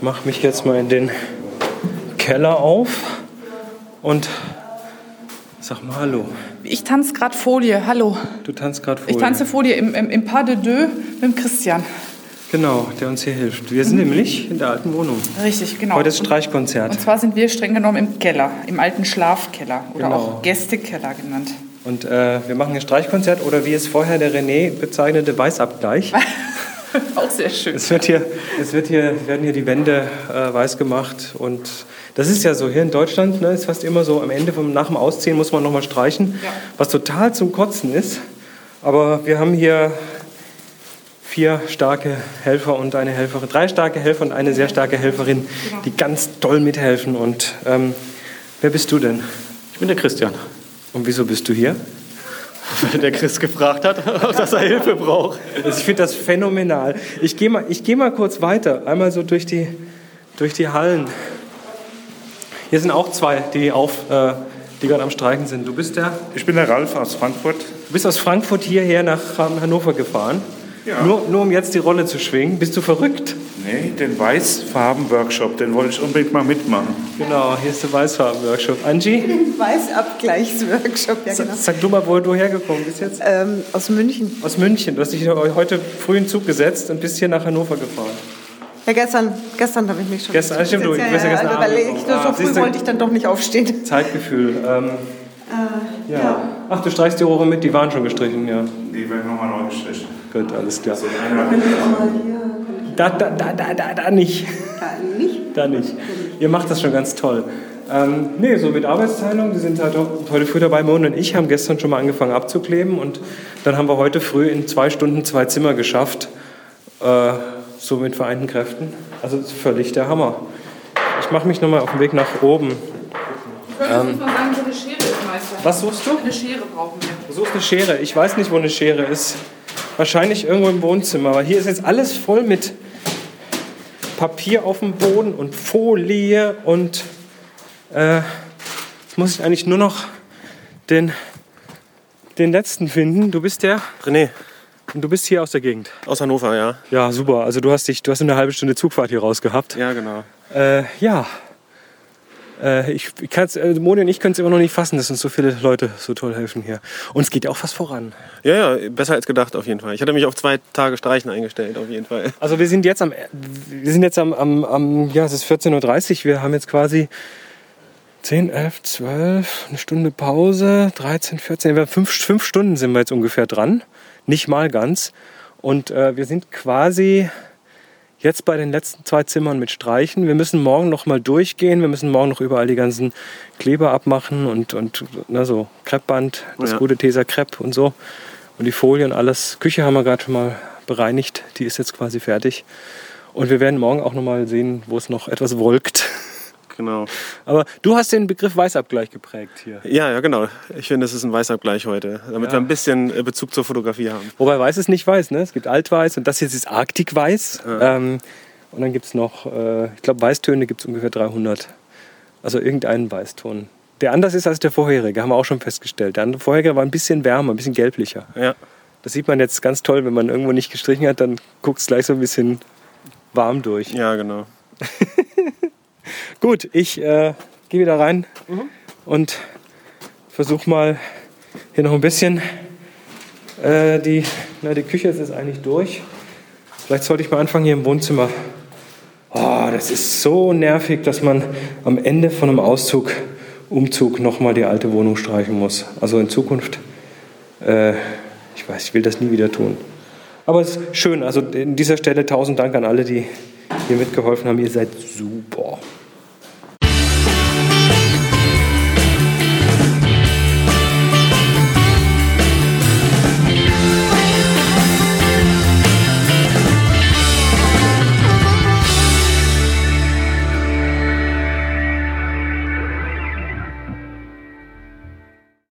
mach mich jetzt mal in den Keller auf und sag mal Hallo. Ich tanze gerade Folie. Hallo. Du tanzt gerade Folie. Ich tanze Folie im, im, im Pas de Deux mit dem Christian. Genau, der uns hier hilft. Wir sind nämlich in der alten Wohnung. Richtig, genau. Heute ist Streichkonzert. Und zwar sind wir streng genommen im Keller, im alten Schlafkeller oder Genau. auch Gästekeller genannt. Und äh, wir machen ein Streichkonzert oder wie es vorher der René bezeichnete, Weißabgleich. Auch sehr schön. Es wird hier, es wird hier, werden hier die Wände äh, weiß gemacht und das ist ja so hier in Deutschland, ne, ist fast immer so. Am Ende vom nach dem Ausziehen muss man nochmal streichen, Ja. was total zum Kotzen ist. Aber wir haben hier vier starke Helfer und eine Helferin, drei starke Helfer und eine sehr starke Helferin, die ganz toll mithelfen. Und ähm, wer bist du denn? Ich bin der Christian. Und wieso bist du hier? Weil der Chris gefragt hat, dass er Hilfe braucht. Also ich finde das phänomenal. Ich gehe mal, ich geh mal kurz weiter, einmal so durch die, durch die Hallen. Hier sind auch zwei, die, auf, äh, die gerade am Streiken sind. Du bist, der, Ich bin der Ralf aus Frankfurt. du bist aus Frankfurt hierher nach ähm, Hannover gefahren. Ja. Nur, nur um jetzt die Rolle zu schwingen. Bist du verrückt? Nee, den Weißfarben-Workshop, den wollte ich unbedingt mal mitmachen. Genau, hier ist der Weißfarben-Workshop. Angie, Weißabgleichsworkshop, ja genau. sag du mal, wo du hergekommen bist jetzt? Ähm, aus München. Aus München. Du hast dich heute früh in den Zug gesetzt und bist hier nach Hannover gefahren. Ja, gestern, gestern habe ich mich schon. Gestern, stimmt, du- ja, ja ja, gestern also, Abend weil ich, so Ah, früh wollte ich dann doch nicht aufstehen. Zeitgefühl. Ähm, Äh, ja. Ach, du streichst die Rohre mit, die waren schon gestrichen, ja. Die werden nochmal neu gestrichen. Gut, alles klar. Einer Da, da, da, da, da, da nicht. Da nicht. Da nicht. Ihr macht das schon ganz toll. Ähm, nee, so mit Arbeitsteilung, die sind halt heute früh dabei. Mona und ich haben gestern schon mal angefangen abzukleben und dann haben wir heute früh in zwei Stunden zwei Zimmer geschafft. Äh, so mit vereinten Kräften. Also das ist völlig der Hammer. Ich mache mich nochmal auf den Weg nach oben. Ich wollte ähm, mal sagen, wo eine Schere ist, Meister. Was suchst du? Eine Schere brauchen wir. Du suchst eine Schere. Ich weiß nicht, wo eine Schere ist. Wahrscheinlich irgendwo im Wohnzimmer. Aber hier ist jetzt alles voll mit Papier auf dem Boden und Folie und äh, jetzt muss ich eigentlich nur noch den, den letzten finden. Du bist der René, und du bist hier aus der Gegend. aus Hannover, ja. Ja, super. Also du hast dich, du hast eine halbe Stunde Zugfahrt hier raus gehabt. Ja, genau. Äh, ja. Äh, ich, ich kann's, äh, Moni und ich können es immer noch nicht fassen, dass uns so viele Leute so toll helfen hier. Und es geht ja auch was voran. Ja, ja, besser als gedacht auf jeden Fall. Ich hatte mich auf zwei Tage Streichen eingestellt, auf jeden Fall. Also wir sind jetzt am, wir sind jetzt am, am, am ja, es ist 14.30 Uhr. Wir haben jetzt quasi 10, 11, 12, eine Stunde Pause, 13, 14, wir fünf, fünf Stunden sind wir jetzt ungefähr dran. Nicht mal ganz. Und äh, wir sind quasi jetzt bei den letzten zwei Zimmern mit Streichen. Wir müssen morgen noch mal durchgehen. Wir müssen morgen noch überall die ganzen Kleber abmachen und, und na, so Kreppband, das Ja. gute Tesa Krepp und so. Und die Folien, alles. Küche haben wir gerade schon mal bereinigt. Die ist jetzt quasi fertig. Und wir werden morgen auch noch mal sehen, wo es noch etwas wolkt. Genau. Aber du hast den Begriff Weißabgleich geprägt hier. Ja, ja, genau. Ich finde, es ist ein Weißabgleich heute, damit wir ein bisschen äh, Bezug zur Fotografie haben. Wobei weiß ist nicht weiß, ne? Es gibt Altweiß und das jetzt ist Arktikweiß. Ähm, und dann gibt es noch, äh, ich glaube, Weißtöne gibt es ungefähr 300. Also irgendeinen Weißton. Der anders ist als der vorherige, haben wir auch schon festgestellt. Der andere vorherige war ein bisschen wärmer, ein bisschen gelblicher. Ja. Das sieht man jetzt ganz toll, wenn man irgendwo nicht gestrichen hat, dann guckt es gleich so ein bisschen warm durch. Ja, genau. Gut, ich äh, gehe wieder rein und versuche mal hier noch ein bisschen. Äh, die, na, die Küche ist jetzt eigentlich durch. Vielleicht sollte ich mal anfangen hier im Wohnzimmer. Oh, das ist so nervig, dass man am Ende von einem Auszug, Umzug nochmal die alte Wohnung streichen muss. Also in Zukunft, äh, ich weiß, ich will das nie wieder tun. Aber es ist schön. Also an dieser Stelle tausend Dank an alle, die hier mitgeholfen haben. Ihr seid super.